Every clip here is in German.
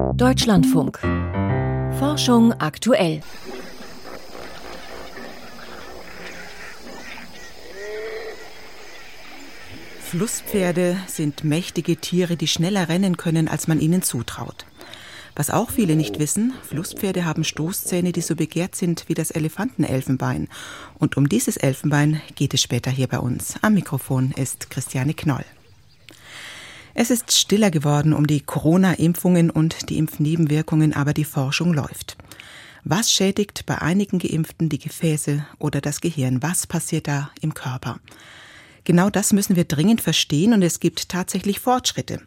Deutschlandfunk. Forschung aktuell. Flusspferde sind mächtige Tiere, die schneller rennen können, als man ihnen zutraut. Was auch viele nicht wissen, Flusspferde haben Stoßzähne, die so begehrt sind wie das Elefantenelfenbein. Und um dieses Elfenbein geht es später hier bei uns. Am Mikrofon ist Christiane Knoll. Es ist stiller geworden um die Corona-Impfungen und die Impfnebenwirkungen, aber die Forschung läuft. Was schädigt bei einigen Geimpften die Gefäße oder das Gehirn? Was passiert da im Körper? Genau das müssen wir dringend verstehen und es gibt tatsächlich Fortschritte.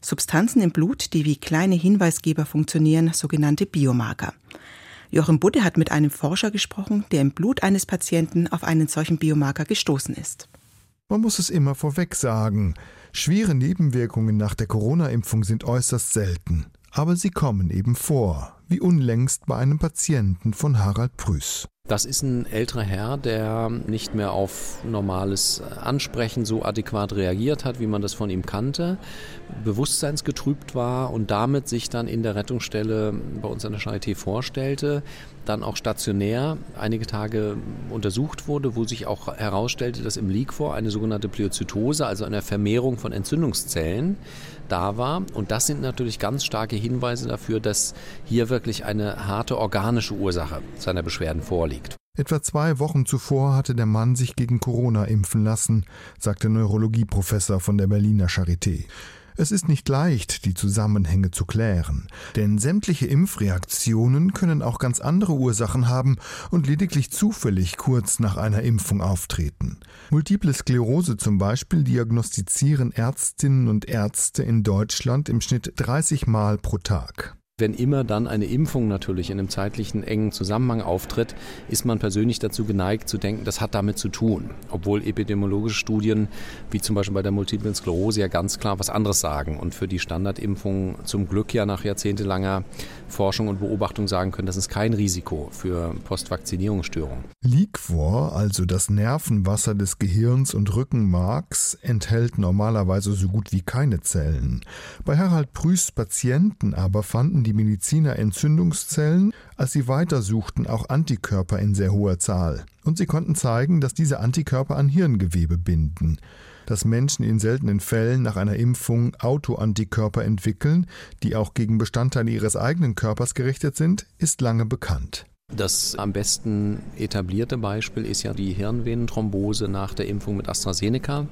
Substanzen im Blut, die wie kleine Hinweisgeber funktionieren, sogenannte Biomarker. Joachim Budde hat mit einem Forscher gesprochen, der im Blut eines Patienten auf einen solchen Biomarker gestoßen ist. Man muss es immer vorweg sagen. Schwere Nebenwirkungen nach der Corona-Impfung sind äußerst selten. Aber sie kommen eben vor, wie unlängst bei einem Patienten von Harald Prüß. Das ist ein älterer Herr, der nicht mehr auf normales Ansprechen so adäquat reagiert hat, wie man das von ihm kannte, bewusstseinsgetrübt war und damit sich dann in der Rettungsstelle bei uns an der Charité vorstellte, dann auch stationär einige Tage untersucht wurde, wo sich auch herausstellte, dass im Liquor eine sogenannte Pleozytose, also eine Vermehrung von Entzündungszellen, da war. Und das sind natürlich ganz starke Hinweise dafür, dass hier wirklich eine harte organische Ursache seiner Beschwerden vorliegt. Etwa zwei Wochen zuvor hatte der Mann sich gegen Corona impfen lassen, sagte Neurologieprofessor von der Berliner Charité. Es ist nicht leicht, die Zusammenhänge zu klären, denn sämtliche Impfreaktionen können auch ganz andere Ursachen haben und lediglich zufällig kurz nach einer Impfung auftreten. Multiple Sklerose zum Beispiel diagnostizieren Ärztinnen und Ärzte in Deutschland im Schnitt 30 Mal pro Tag. Wenn immer dann eine Impfung natürlich in einem zeitlichen engen Zusammenhang auftritt, ist man persönlich dazu geneigt zu denken, das hat damit zu tun. Obwohl epidemiologische Studien, wie zum Beispiel bei der Multiplen Sklerose, ja ganz klar was anderes sagen und für die Standardimpfung zum Glück ja nach jahrzehntelanger Forschung und Beobachtung sagen können, das ist kein Risiko für Postvakzinierungsstörungen. Liquor, also das Nervenwasser des Gehirns und Rückenmarks, enthält normalerweise so gut wie keine Zellen. Bei Harald Prüß Patienten aber fanden die Mediziner Entzündungszellen, als sie weitersuchten auch Antikörper in sehr hoher Zahl. Und sie konnten zeigen, dass diese Antikörper an Hirngewebe binden. Dass Menschen in seltenen Fällen nach einer Impfung Autoantikörper entwickeln, die auch gegen Bestandteile ihres eigenen Körpers gerichtet sind, ist lange bekannt. Das am besten etablierte Beispiel ist ja die Hirnvenenthrombose nach der Impfung mit AstraZeneca.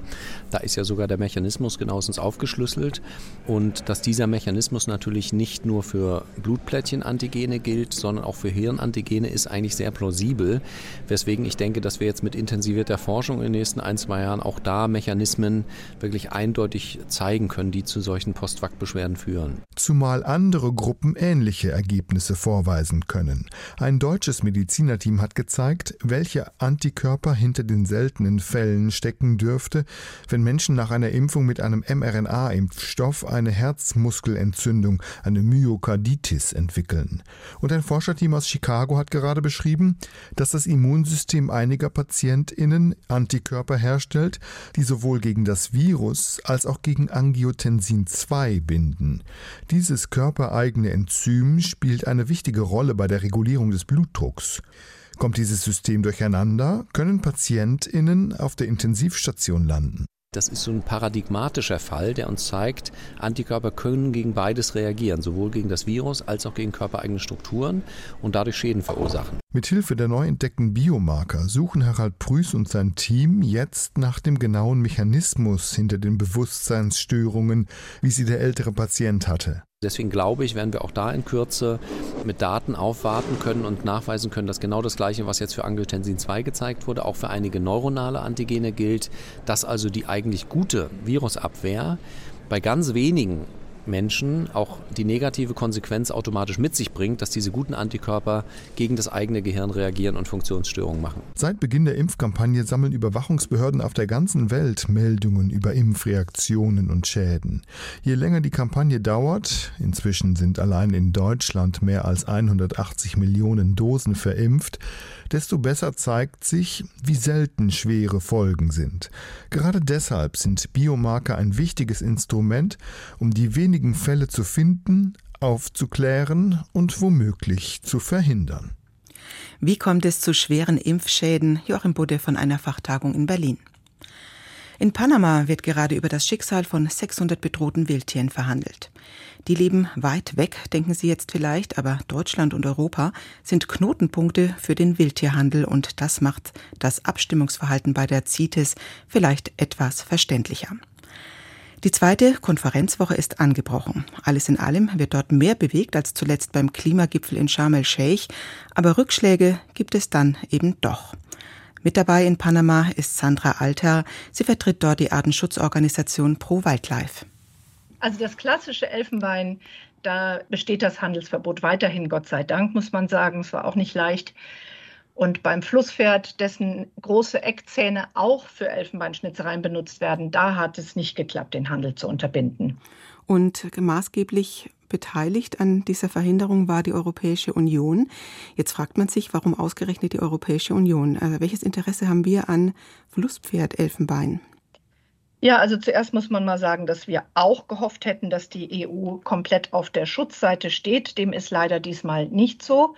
Da ist ja sogar der Mechanismus genauestens aufgeschlüsselt und dass dieser Mechanismus natürlich nicht nur für Blutplättchenantigene gilt, sondern auch für Hirnantigene ist eigentlich sehr plausibel, weswegen ich denke, dass wir jetzt mit intensivierter Forschung in den nächsten ein, zwei Jahren auch da Mechanismen wirklich eindeutig zeigen können, die zu solchen Postwak-Beschwerden führen. Zumal andere Gruppen ähnliche Ergebnisse vorweisen können. Ein deutsches Medizinerteam hat gezeigt, welche Antikörper hinter den seltenen Fällen stecken dürfte, wenn Menschen nach einer Impfung mit einem mRNA-Impfstoff eine Herzmuskelentzündung, eine Myokarditis entwickeln. Und ein Forscherteam aus Chicago hat gerade beschrieben, dass das Immunsystem einiger PatientInnen Antikörper herstellt, die sowohl gegen das Virus als auch gegen Angiotensin 2 binden. Dieses körpereigene Enzym spielt eine wichtige Rolle bei der Regulierung des Blutes Blutdrucks. Kommt dieses System durcheinander, können PatientInnen auf der Intensivstation landen. Das ist so ein paradigmatischer Fall, der uns zeigt, Antikörper können gegen beides reagieren, sowohl gegen das Virus als auch gegen körpereigene Strukturen und dadurch Schäden verursachen. Mithilfe der neu entdeckten Biomarker suchen Harald Prüß und sein Team jetzt nach dem genauen Mechanismus hinter den Bewusstseinsstörungen, wie sie der ältere Patient hatte. Deswegen glaube ich, werden wir auch da in Kürze mit Daten aufwarten können und nachweisen können, dass genau das Gleiche, was jetzt für Angiotensin 2 gezeigt wurde, auch für einige neuronale Antigene gilt, dass also die eigentlich gute Virusabwehr bei ganz wenigen Menschen auch die negative Konsequenz automatisch mit sich bringt, dass diese guten Antikörper gegen das eigene Gehirn reagieren und Funktionsstörungen machen. Seit Beginn der Impfkampagne sammeln Überwachungsbehörden auf der ganzen Welt Meldungen über Impfreaktionen und Schäden. Je länger die Kampagne dauert, inzwischen sind allein in Deutschland mehr als 180 Millionen Dosen verimpft, desto besser zeigt sich, wie selten schwere Folgen sind. Gerade deshalb sind Biomarker ein wichtiges Instrument, um die wenigen Fälle zu finden, aufzuklären und womöglich zu verhindern. Wie kommt es zu schweren Impfschäden? Joachim Budde von einer Fachtagung in Berlin. In Panama wird gerade über das Schicksal von 600 bedrohten Wildtieren verhandelt. Die leben weit weg, denken Sie jetzt vielleicht, aber Deutschland und Europa sind Knotenpunkte für den Wildtierhandel und das macht das Abstimmungsverhalten bei der CITES vielleicht etwas verständlicher. Die zweite Konferenzwoche ist angebrochen. Alles in allem wird dort mehr bewegt als zuletzt beim Klimagipfel in Sharm el-Sheikh, aber Rückschläge gibt es dann eben doch. Mit dabei in Panama ist Sandra Alter. Sie vertritt dort die Artenschutzorganisation Pro Wildlife. Also das klassische Elfenbein, da besteht das Handelsverbot weiterhin, Gott sei Dank, muss man sagen. Es war auch nicht leicht. Und beim Flusspferd, dessen große Eckzähne auch für Elfenbeinschnitzereien benutzt werden, da hat es nicht geklappt, den Handel zu unterbinden. Und maßgeblich beteiligt an dieser Verhinderung war die Europäische Union. Jetzt fragt man sich, warum ausgerechnet die Europäische Union? Also welches Interesse haben wir an Flusspferd-Elfenbein? Ja, also zuerst muss man mal sagen, dass wir auch gehofft hätten, dass die EU komplett auf der Schutzseite steht. Dem ist leider diesmal nicht so.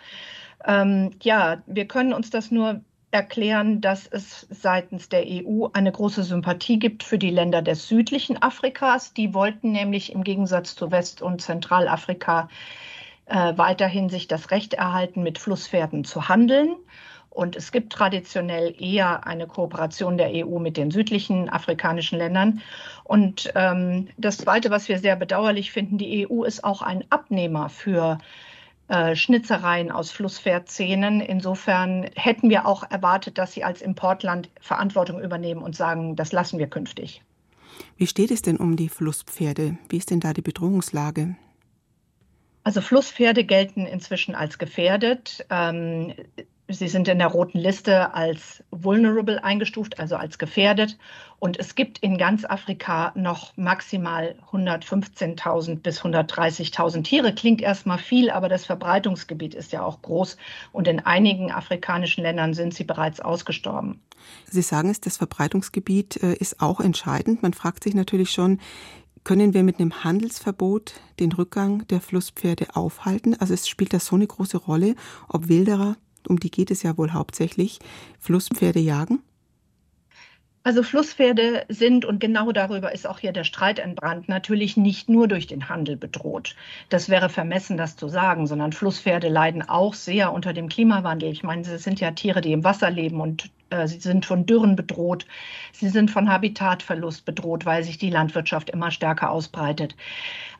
Ähm, ja, wir können uns das nur erklären, dass es seitens der EU eine große Sympathie gibt für die Länder des südlichen Afrikas. Die wollten nämlich im Gegensatz zu West- und Zentralafrika äh, weiterhin sich das Recht erhalten, mit Flusspferden zu handeln. Und es gibt traditionell eher eine Kooperation der EU mit den südlichen afrikanischen Ländern. Und ähm, das Zweite, was wir sehr bedauerlich finden, die EU ist auch ein Abnehmer für äh, Schnitzereien aus Flusspferdzähnen. Insofern hätten wir auch erwartet, dass sie als Importland Verantwortung übernehmen und sagen, das lassen wir künftig. Wie steht es denn um die Flusspferde? Wie ist denn da die Bedrohungslage? Also Flusspferde gelten inzwischen als gefährdet. Ähm, Sie sind in der roten Liste als vulnerable eingestuft, also als gefährdet. Und es gibt in ganz Afrika noch maximal 115.000 bis 130.000 Tiere. Klingt erstmal viel, aber das Verbreitungsgebiet ist ja auch groß. Und in einigen afrikanischen Ländern sind sie bereits ausgestorben. Sie sagen es, das Verbreitungsgebiet äh, ist auch entscheidend. Man fragt sich natürlich schon, können wir mit einem Handelsverbot den Rückgang der Flusspferde aufhalten? Also es spielt das so eine große Rolle, ob Wilderer um die geht es ja wohl hauptsächlich, Flusspferde jagen? Also Flusspferde sind, und genau darüber ist auch hier der Streit entbrannt, natürlich nicht nur durch den Handel bedroht. Das wäre vermessen, das zu sagen, sondern Flusspferde leiden auch sehr unter dem Klimawandel. Ich meine, sie sind ja Tiere, die im Wasser leben und äh, sie sind von Dürren bedroht. Sie sind von Habitatverlust bedroht, weil sich die Landwirtschaft immer stärker ausbreitet.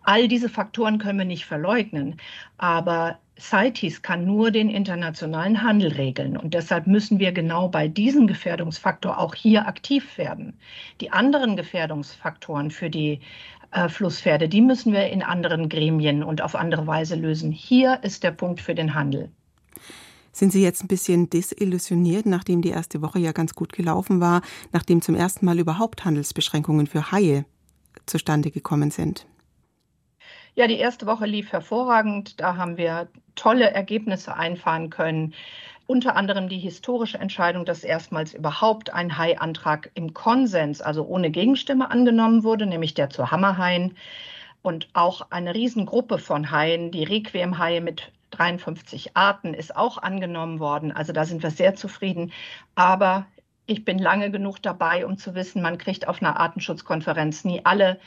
All diese Faktoren können wir nicht verleugnen. Aber CITES kann nur den internationalen Handel regeln. Und deshalb müssen wir genau bei diesem Gefährdungsfaktor auch hier aktiv werden. Die anderen Gefährdungsfaktoren für die äh, Flusspferde, die müssen wir in anderen Gremien und auf andere Weise lösen. Hier ist der Punkt für den Handel. Sind Sie jetzt ein bisschen desillusioniert, nachdem die erste Woche ja ganz gut gelaufen war, nachdem zum ersten Mal überhaupt Handelsbeschränkungen für Haie zustande gekommen sind? Ja, die erste Woche lief hervorragend. Da haben wir tolle Ergebnisse einfahren können. Unter anderem die historische Entscheidung, dass erstmals überhaupt ein Hai-Antrag im Konsens, also ohne Gegenstimme, angenommen wurde, nämlich der zu Hammerhaien. Und auch eine Riesengruppe von Haien, die Requiem-Haie mit 53 Arten, ist auch angenommen worden. Also da sind wir sehr zufrieden. Aber ich bin lange genug dabei, um zu wissen, man kriegt auf einer Artenschutzkonferenz nie alle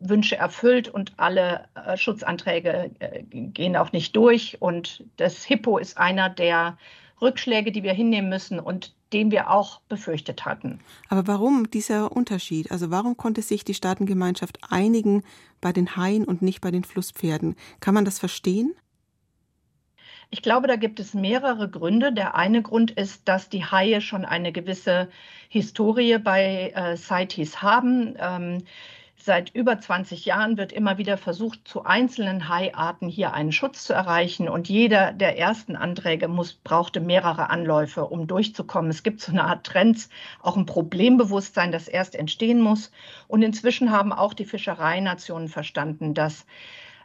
Wünsche erfüllt und alle äh, Schutzanträge äh, gehen auch nicht durch. Und das Hippo ist einer der Rückschläge, die wir hinnehmen müssen und den wir auch befürchtet hatten. Aber warum dieser Unterschied? Also warum konnte sich die Staatengemeinschaft einigen bei den Haien und nicht bei den Flusspferden? Kann man das verstehen? Ich glaube, da gibt es mehrere Gründe. Der eine Grund ist, dass die Haie schon eine gewisse Historie bei äh, CITES haben. Ähm, Seit über 20 Jahren wird immer wieder versucht, zu einzelnen Haiarten hier einen Schutz zu erreichen. Und jeder der ersten Anträge muss, brauchte mehrere Anläufe, um durchzukommen. Es gibt so eine Art Trends, auch ein Problembewusstsein, das erst entstehen muss. Und inzwischen haben auch die Fischereinationen verstanden, dass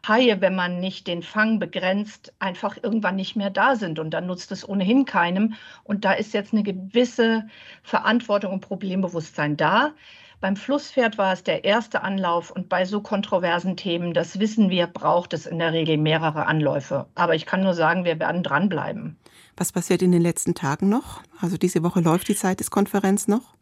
Haie, wenn man nicht den Fang begrenzt, einfach irgendwann nicht mehr da sind. Und dann nutzt es ohnehin keinem. Und da ist jetzt eine gewisse Verantwortung und Problembewusstsein da. Beim Flusspferd war es der erste Anlauf und bei so kontroversen Themen, das wissen wir, braucht es in der Regel mehrere Anläufe. Aber ich kann nur sagen, wir werden dranbleiben. Was passiert in den letzten Tagen noch? Also diese Woche läuft die Zeit des Konferenz noch?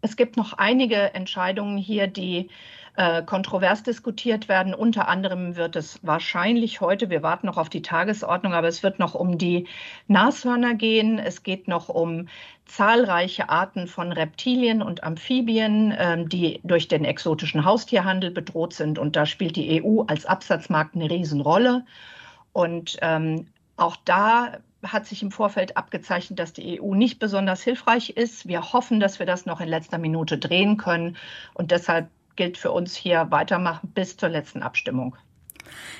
Es gibt noch einige Entscheidungen hier, die äh, kontrovers diskutiert werden. Unter anderem wird es wahrscheinlich heute, wir warten noch auf die Tagesordnung, aber es wird noch um die Nashörner gehen. Es geht noch um zahlreiche Arten von Reptilien und Amphibien, äh, die durch den exotischen Haustierhandel bedroht sind. Und da spielt die EU als Absatzmarkt eine Riesenrolle. Und ähm, auch da hat sich im Vorfeld abgezeichnet, dass die EU nicht besonders hilfreich ist. Wir hoffen, dass wir das noch in letzter Minute drehen können. Und deshalb gilt für uns hier weitermachen bis zur letzten Abstimmung.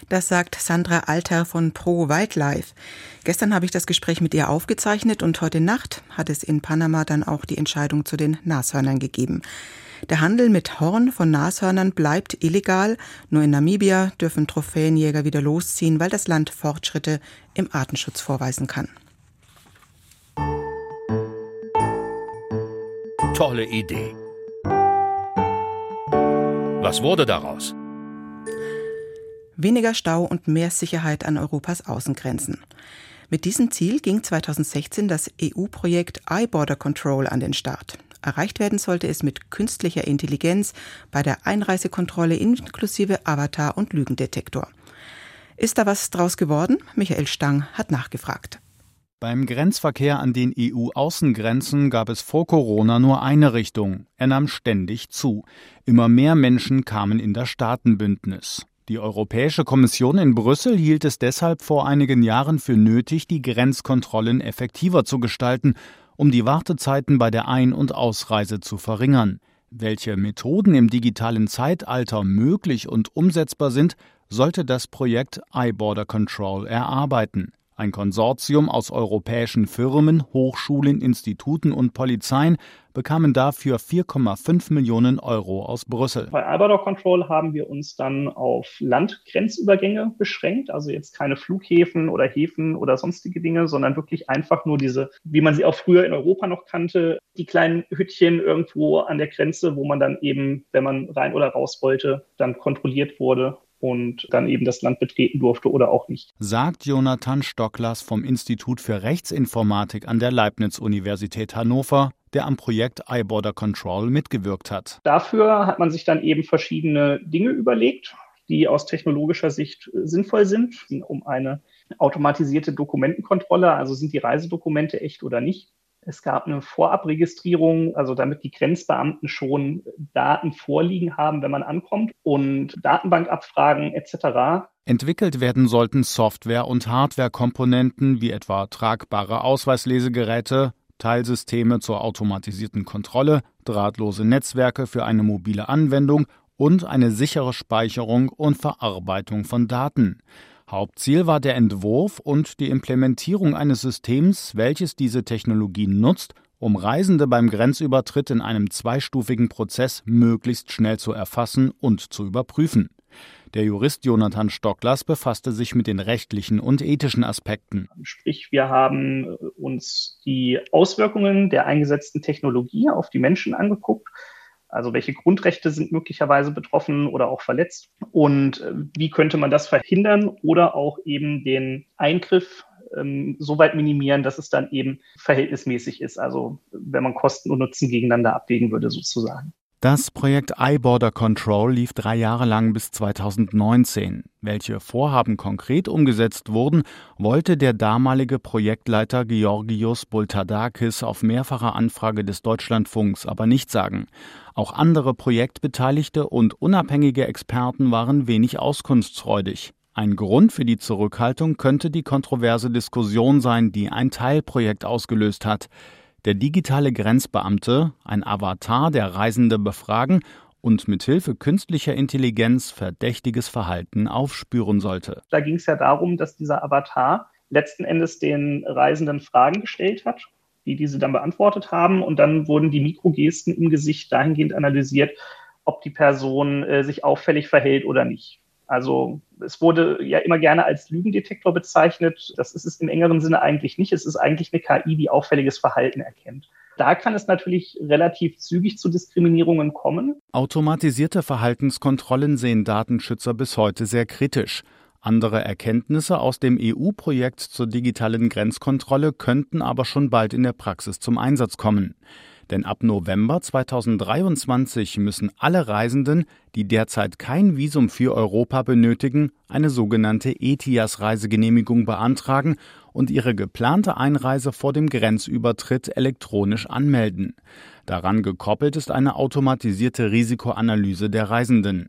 Das sagt Sandra Alter von Pro Wildlife. Gestern habe ich das Gespräch mit ihr aufgezeichnet und heute Nacht hat es in Panama dann auch die Entscheidung zu den Nashörnern gegeben. Der Handel mit Horn von Nashörnern bleibt illegal. Nur in Namibia dürfen Trophäenjäger wieder losziehen, weil das Land Fortschritte im Artenschutz vorweisen kann. Tolle Idee. Was wurde daraus? Weniger Stau und mehr Sicherheit an Europas Außengrenzen. Mit diesem Ziel ging 2016 das EU-Projekt iBorder Control an den Start. Erreicht werden sollte es mit künstlicher Intelligenz bei der Einreisekontrolle inklusive Avatar und Lügendetektor. Ist da was draus geworden? Michael Stang hat nachgefragt. Beim Grenzverkehr an den EU-Außengrenzen gab es vor Corona nur eine Richtung. Er nahm ständig zu. Immer mehr Menschen kamen in das Staatenbündnis. Die Europäische Kommission in Brüssel hielt es deshalb vor einigen Jahren für nötig, die Grenzkontrollen effektiver zu gestalten um die Wartezeiten bei der Ein- und Ausreise zu verringern. Welche Methoden im digitalen Zeitalter möglich und umsetzbar sind, sollte das Projekt iBorder Control erarbeiten. Ein Konsortium aus europäischen Firmen, Hochschulen, Instituten und Polizeien bekamen dafür 4,5 Millionen Euro aus Brüssel. Bei Albador Control haben wir uns dann auf Landgrenzübergänge beschränkt, also jetzt keine Flughäfen oder Häfen oder sonstige Dinge, sondern wirklich einfach nur diese, wie man sie auch früher in Europa noch kannte, die kleinen Hüttchen irgendwo an der Grenze, wo man dann eben, wenn man rein oder raus wollte, dann kontrolliert wurde und dann eben das Land betreten durfte oder auch nicht. Sagt Jonathan Stocklers vom Institut für Rechtsinformatik an der Leibniz-Universität Hannover, der am Projekt iBorder Control mitgewirkt hat. Dafür hat man sich dann eben verschiedene Dinge überlegt, die aus technologischer Sicht sinnvoll sind, um eine automatisierte Dokumentenkontrolle, also sind die Reisedokumente echt oder nicht, es gab eine Vorabregistrierung, also damit die Grenzbeamten schon Daten vorliegen haben, wenn man ankommt und Datenbankabfragen etc. Entwickelt werden sollten Software- und Hardware-Komponenten wie etwa tragbare Ausweislesegeräte, Teilsysteme zur automatisierten Kontrolle, drahtlose Netzwerke für eine mobile Anwendung und eine sichere Speicherung und Verarbeitung von Daten. Hauptziel war der Entwurf und die Implementierung eines Systems, welches diese Technologie nutzt, um Reisende beim Grenzübertritt in einem zweistufigen Prozess möglichst schnell zu erfassen und zu überprüfen. Der Jurist Jonathan Stocklers befasste sich mit den rechtlichen und ethischen Aspekten. Sprich, wir haben uns die Auswirkungen der eingesetzten Technologie auf die Menschen angeguckt also welche Grundrechte sind möglicherweise betroffen oder auch verletzt? Und äh, wie könnte man das verhindern oder auch eben den Eingriff ähm, so weit minimieren, dass es dann eben verhältnismäßig ist? Also wenn man Kosten und Nutzen gegeneinander abwägen würde sozusagen. Das Projekt iBorder Control lief drei Jahre lang bis 2019. Welche Vorhaben konkret umgesetzt wurden, wollte der damalige Projektleiter Georgios Bultadakis auf mehrfache Anfrage des Deutschlandfunks aber nicht sagen. Auch andere Projektbeteiligte und unabhängige Experten waren wenig auskunftsfreudig. Ein Grund für die Zurückhaltung könnte die kontroverse Diskussion sein, die ein Teilprojekt ausgelöst hat. Der digitale Grenzbeamte, ein Avatar, der Reisende befragen und mithilfe künstlicher Intelligenz verdächtiges Verhalten aufspüren sollte. Da ging es ja darum, dass dieser Avatar letzten Endes den Reisenden Fragen gestellt hat, die diese dann beantwortet haben und dann wurden die Mikrogesten im Gesicht dahingehend analysiert, ob die Person äh, sich auffällig verhält oder nicht. Also es wurde ja immer gerne als Lügendetektor bezeichnet. Das ist es im engeren Sinne eigentlich nicht. Es ist eigentlich eine KI, die auffälliges Verhalten erkennt. Da kann es natürlich relativ zügig zu Diskriminierungen kommen. Automatisierte Verhaltenskontrollen sehen Datenschützer bis heute sehr kritisch. Andere Erkenntnisse aus dem EU-Projekt zur digitalen Grenzkontrolle könnten aber schon bald in der Praxis zum Einsatz kommen. Denn ab November 2023 müssen alle Reisenden, die derzeit kein Visum für Europa benötigen, eine sogenannte ETIAS-Reisegenehmigung beantragen und ihre geplante Einreise vor dem Grenzübertritt elektronisch anmelden. Daran gekoppelt ist eine automatisierte Risikoanalyse der Reisenden.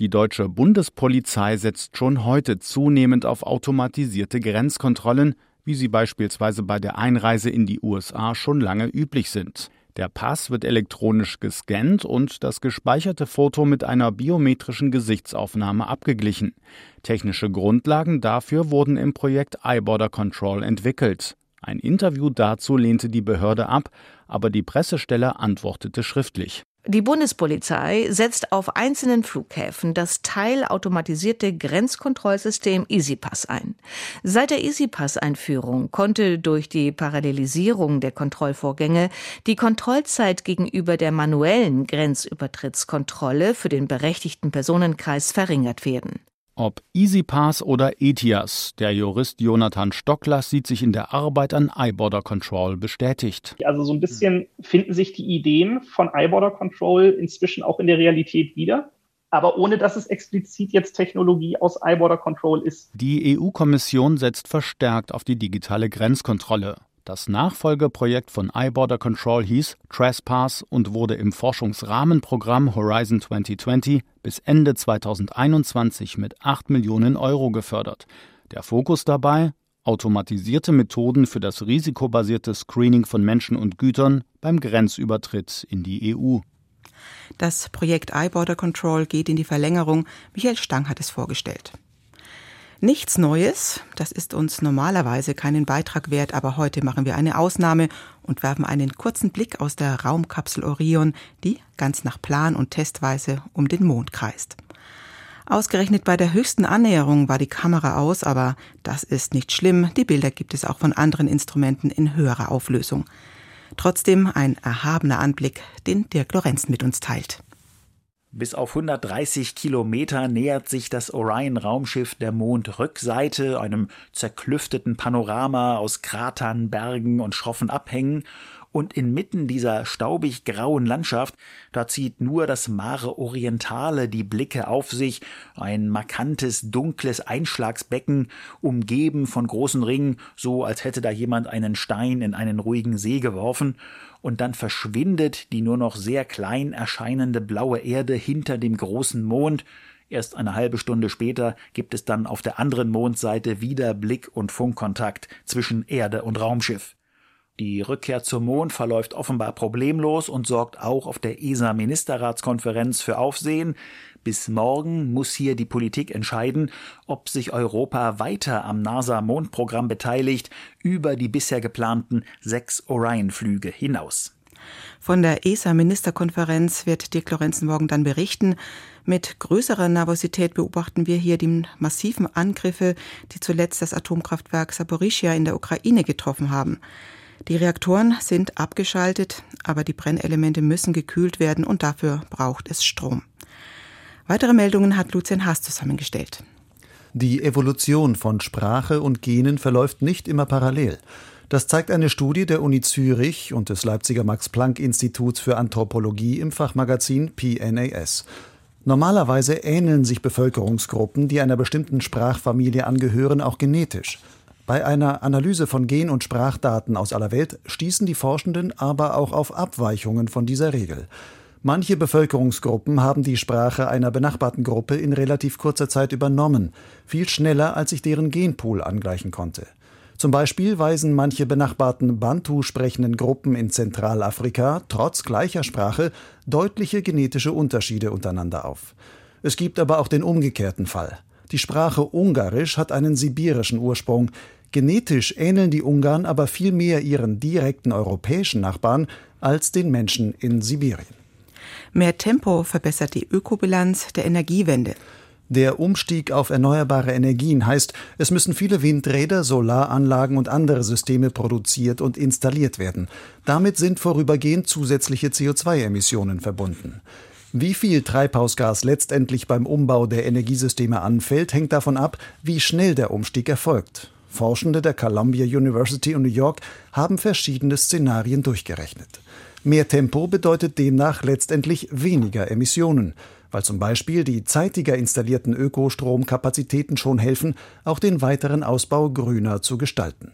Die deutsche Bundespolizei setzt schon heute zunehmend auf automatisierte Grenzkontrollen, wie sie beispielsweise bei der Einreise in die USA schon lange üblich sind. Der Pass wird elektronisch gescannt und das gespeicherte Foto mit einer biometrischen Gesichtsaufnahme abgeglichen. Technische Grundlagen dafür wurden im Projekt iBorder Control entwickelt. Ein Interview dazu lehnte die Behörde ab, aber die Pressestelle antwortete schriftlich. Die Bundespolizei setzt auf einzelnen Flughäfen das teilautomatisierte Grenzkontrollsystem EasyPass ein. Seit der EasyPass-Einführung konnte durch die Parallelisierung der Kontrollvorgänge die Kontrollzeit gegenüber der manuellen Grenzübertrittskontrolle für den berechtigten Personenkreis verringert werden. Ob EasyPass oder ETIAS, der Jurist Jonathan Stocklass sieht sich in der Arbeit an iBorder Control bestätigt. Also so ein bisschen finden sich die Ideen von iBorder Control inzwischen auch in der Realität wieder aber ohne dass es explizit jetzt Technologie aus iBorder Control ist. Die EU-Kommission setzt verstärkt auf die digitale Grenzkontrolle. Das Nachfolgeprojekt von iBorder Control hieß Trespass und wurde im Forschungsrahmenprogramm Horizon 2020 bis Ende 2021 mit 8 Millionen Euro gefördert. Der Fokus dabei automatisierte Methoden für das risikobasierte Screening von Menschen und Gütern beim Grenzübertritt in die EU. Das Projekt iBorder Control geht in die Verlängerung. Michael Stang hat es vorgestellt. Nichts Neues, das ist uns normalerweise keinen Beitrag wert, aber heute machen wir eine Ausnahme und werfen einen kurzen Blick aus der Raumkapsel Orion, die ganz nach Plan und Testweise um den Mond kreist. Ausgerechnet bei der höchsten Annäherung war die Kamera aus, aber das ist nicht schlimm, die Bilder gibt es auch von anderen Instrumenten in höherer Auflösung. Trotzdem ein erhabener Anblick, den Dirk Lorenz mit uns teilt. Bis auf 130 Kilometer nähert sich das Orion-Raumschiff der Mondrückseite, einem zerklüfteten Panorama aus Kratern, Bergen und schroffen Abhängen und inmitten dieser staubig grauen Landschaft, da zieht nur das Mare Orientale die Blicke auf sich, ein markantes, dunkles Einschlagsbecken, umgeben von großen Ringen, so als hätte da jemand einen Stein in einen ruhigen See geworfen, und dann verschwindet die nur noch sehr klein erscheinende blaue Erde hinter dem großen Mond, Erst eine halbe Stunde später gibt es dann auf der anderen Mondseite wieder Blick- und Funkkontakt zwischen Erde und Raumschiff. Die Rückkehr zum Mond verläuft offenbar problemlos und sorgt auch auf der ESA-Ministerratskonferenz für Aufsehen. Bis morgen muss hier die Politik entscheiden, ob sich Europa weiter am NASA-Mondprogramm beteiligt, über die bisher geplanten sechs Orion-Flüge hinaus. Von der ESA-Ministerkonferenz wird Dirk Lorenzen morgen dann berichten. Mit größerer Nervosität beobachten wir hier die massiven Angriffe, die zuletzt das Atomkraftwerk Saporischia in der Ukraine getroffen haben. Die Reaktoren sind abgeschaltet, aber die Brennelemente müssen gekühlt werden und dafür braucht es Strom. Weitere Meldungen hat Lucian Haas zusammengestellt. Die Evolution von Sprache und Genen verläuft nicht immer parallel. Das zeigt eine Studie der Uni Zürich und des Leipziger Max-Planck-Instituts für Anthropologie im Fachmagazin PNAS. Normalerweise ähneln sich Bevölkerungsgruppen, die einer bestimmten Sprachfamilie angehören, auch genetisch. Bei einer Analyse von Gen- und Sprachdaten aus aller Welt stießen die Forschenden aber auch auf Abweichungen von dieser Regel. Manche Bevölkerungsgruppen haben die Sprache einer benachbarten Gruppe in relativ kurzer Zeit übernommen, viel schneller als sich deren Genpool angleichen konnte. Zum Beispiel weisen manche benachbarten Bantu sprechenden Gruppen in Zentralafrika trotz gleicher Sprache deutliche genetische Unterschiede untereinander auf. Es gibt aber auch den umgekehrten Fall. Die Sprache Ungarisch hat einen sibirischen Ursprung. Genetisch ähneln die Ungarn aber viel mehr ihren direkten europäischen Nachbarn als den Menschen in Sibirien. Mehr Tempo verbessert die Ökobilanz der Energiewende. Der Umstieg auf erneuerbare Energien heißt, es müssen viele Windräder, Solaranlagen und andere Systeme produziert und installiert werden. Damit sind vorübergehend zusätzliche CO2-Emissionen verbunden. Wie viel Treibhausgas letztendlich beim Umbau der Energiesysteme anfällt, hängt davon ab, wie schnell der Umstieg erfolgt. Forschende der Columbia University in New York haben verschiedene Szenarien durchgerechnet. Mehr Tempo bedeutet demnach letztendlich weniger Emissionen weil zum Beispiel die zeitiger installierten Ökostromkapazitäten schon helfen, auch den weiteren Ausbau grüner zu gestalten.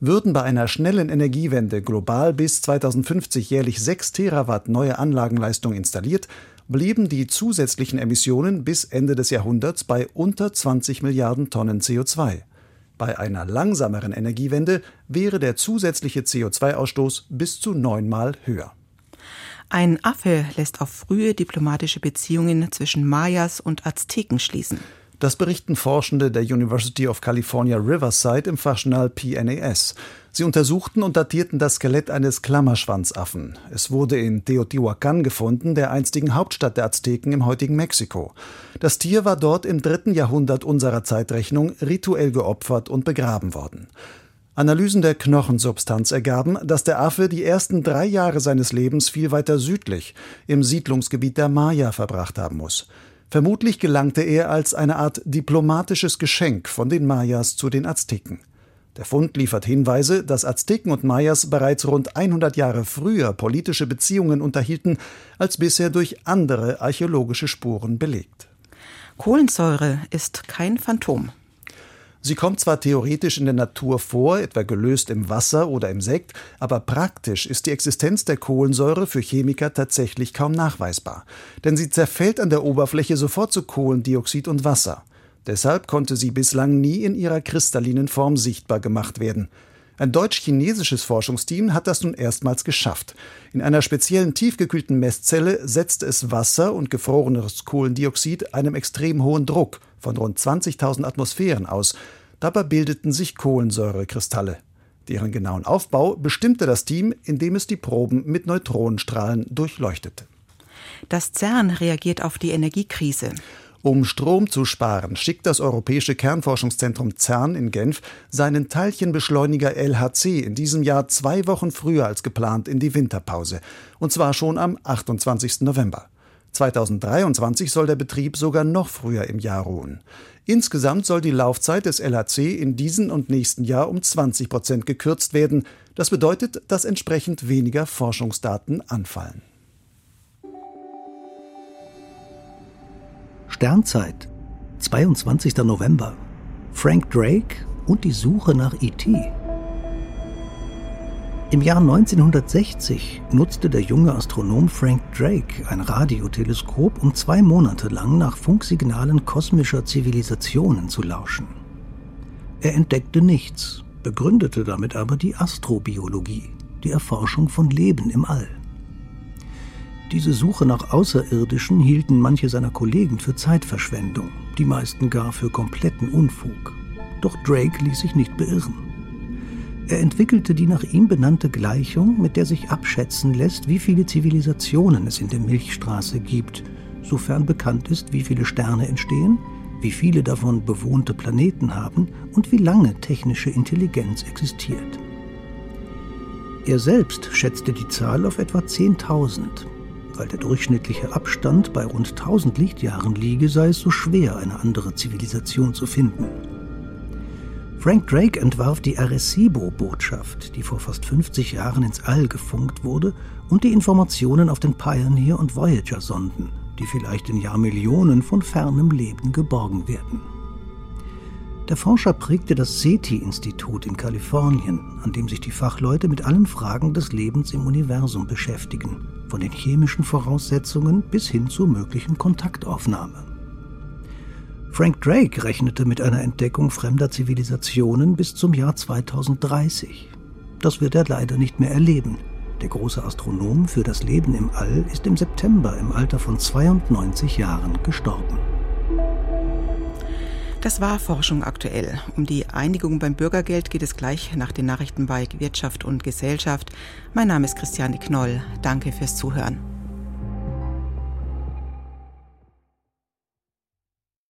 Würden bei einer schnellen Energiewende global bis 2050 jährlich 6 Terawatt neue Anlagenleistung installiert, blieben die zusätzlichen Emissionen bis Ende des Jahrhunderts bei unter 20 Milliarden Tonnen CO2. Bei einer langsameren Energiewende wäre der zusätzliche CO2-Ausstoß bis zu neunmal höher. Ein Affe lässt auf frühe diplomatische Beziehungen zwischen Mayas und Azteken schließen. Das berichten Forschende der University of California Riverside im Fachjournal PNAS. Sie untersuchten und datierten das Skelett eines Klammerschwanzaffen. Es wurde in Teotihuacan gefunden, der einstigen Hauptstadt der Azteken im heutigen Mexiko. Das Tier war dort im dritten Jahrhundert unserer Zeitrechnung rituell geopfert und begraben worden. Analysen der Knochensubstanz ergaben, dass der Affe die ersten drei Jahre seines Lebens viel weiter südlich, im Siedlungsgebiet der Maya, verbracht haben muss. Vermutlich gelangte er als eine Art diplomatisches Geschenk von den Mayas zu den Azteken. Der Fund liefert Hinweise, dass Azteken und Mayas bereits rund 100 Jahre früher politische Beziehungen unterhielten, als bisher durch andere archäologische Spuren belegt. Kohlensäure ist kein Phantom. Sie kommt zwar theoretisch in der Natur vor, etwa gelöst im Wasser oder im Sekt, aber praktisch ist die Existenz der Kohlensäure für Chemiker tatsächlich kaum nachweisbar. Denn sie zerfällt an der Oberfläche sofort zu Kohlendioxid und Wasser. Deshalb konnte sie bislang nie in ihrer kristallinen Form sichtbar gemacht werden. Ein deutsch-chinesisches Forschungsteam hat das nun erstmals geschafft. In einer speziellen tiefgekühlten Messzelle setzt es Wasser und gefrorenes Kohlendioxid einem extrem hohen Druck von rund 20.000 Atmosphären aus. Dabei bildeten sich Kohlensäurekristalle. Deren genauen Aufbau bestimmte das Team, indem es die Proben mit Neutronenstrahlen durchleuchtete. Das CERN reagiert auf die Energiekrise. Um Strom zu sparen, schickt das Europäische Kernforschungszentrum CERN in Genf seinen Teilchenbeschleuniger LHC in diesem Jahr zwei Wochen früher als geplant in die Winterpause. Und zwar schon am 28. November. 2023 soll der Betrieb sogar noch früher im Jahr ruhen. Insgesamt soll die Laufzeit des LHC in diesem und nächsten Jahr um 20 Prozent gekürzt werden. Das bedeutet, dass entsprechend weniger Forschungsdaten anfallen. Sternzeit, 22. November. Frank Drake und die Suche nach E.T. Im Jahr 1960 nutzte der junge Astronom Frank Drake ein Radioteleskop, um zwei Monate lang nach Funksignalen kosmischer Zivilisationen zu lauschen. Er entdeckte nichts, begründete damit aber die Astrobiologie, die Erforschung von Leben im All. Diese Suche nach Außerirdischen hielten manche seiner Kollegen für Zeitverschwendung, die meisten gar für kompletten Unfug. Doch Drake ließ sich nicht beirren. Er entwickelte die nach ihm benannte Gleichung, mit der sich abschätzen lässt, wie viele Zivilisationen es in der Milchstraße gibt, sofern bekannt ist, wie viele Sterne entstehen, wie viele davon bewohnte Planeten haben und wie lange technische Intelligenz existiert. Er selbst schätzte die Zahl auf etwa 10.000. Weil der durchschnittliche Abstand bei rund 1000 Lichtjahren liege, sei es so schwer, eine andere Zivilisation zu finden. Frank Drake entwarf die Arecibo-Botschaft, die vor fast 50 Jahren ins All gefunkt wurde, und die Informationen auf den Pioneer- und Voyager-Sonden, die vielleicht in Jahrmillionen von fernem Leben geborgen werden. Der Forscher prägte das SETI-Institut in Kalifornien, an dem sich die Fachleute mit allen Fragen des Lebens im Universum beschäftigen, von den chemischen Voraussetzungen bis hin zur möglichen Kontaktaufnahme. Frank Drake rechnete mit einer Entdeckung fremder Zivilisationen bis zum Jahr 2030. Das wird er leider nicht mehr erleben. Der große Astronom für das Leben im All ist im September im Alter von 92 Jahren gestorben. Das war Forschung aktuell. Um die Einigung beim Bürgergeld geht es gleich nach den Nachrichten bei Wirtschaft und Gesellschaft. Mein Name ist Christiane Knoll. Danke fürs Zuhören.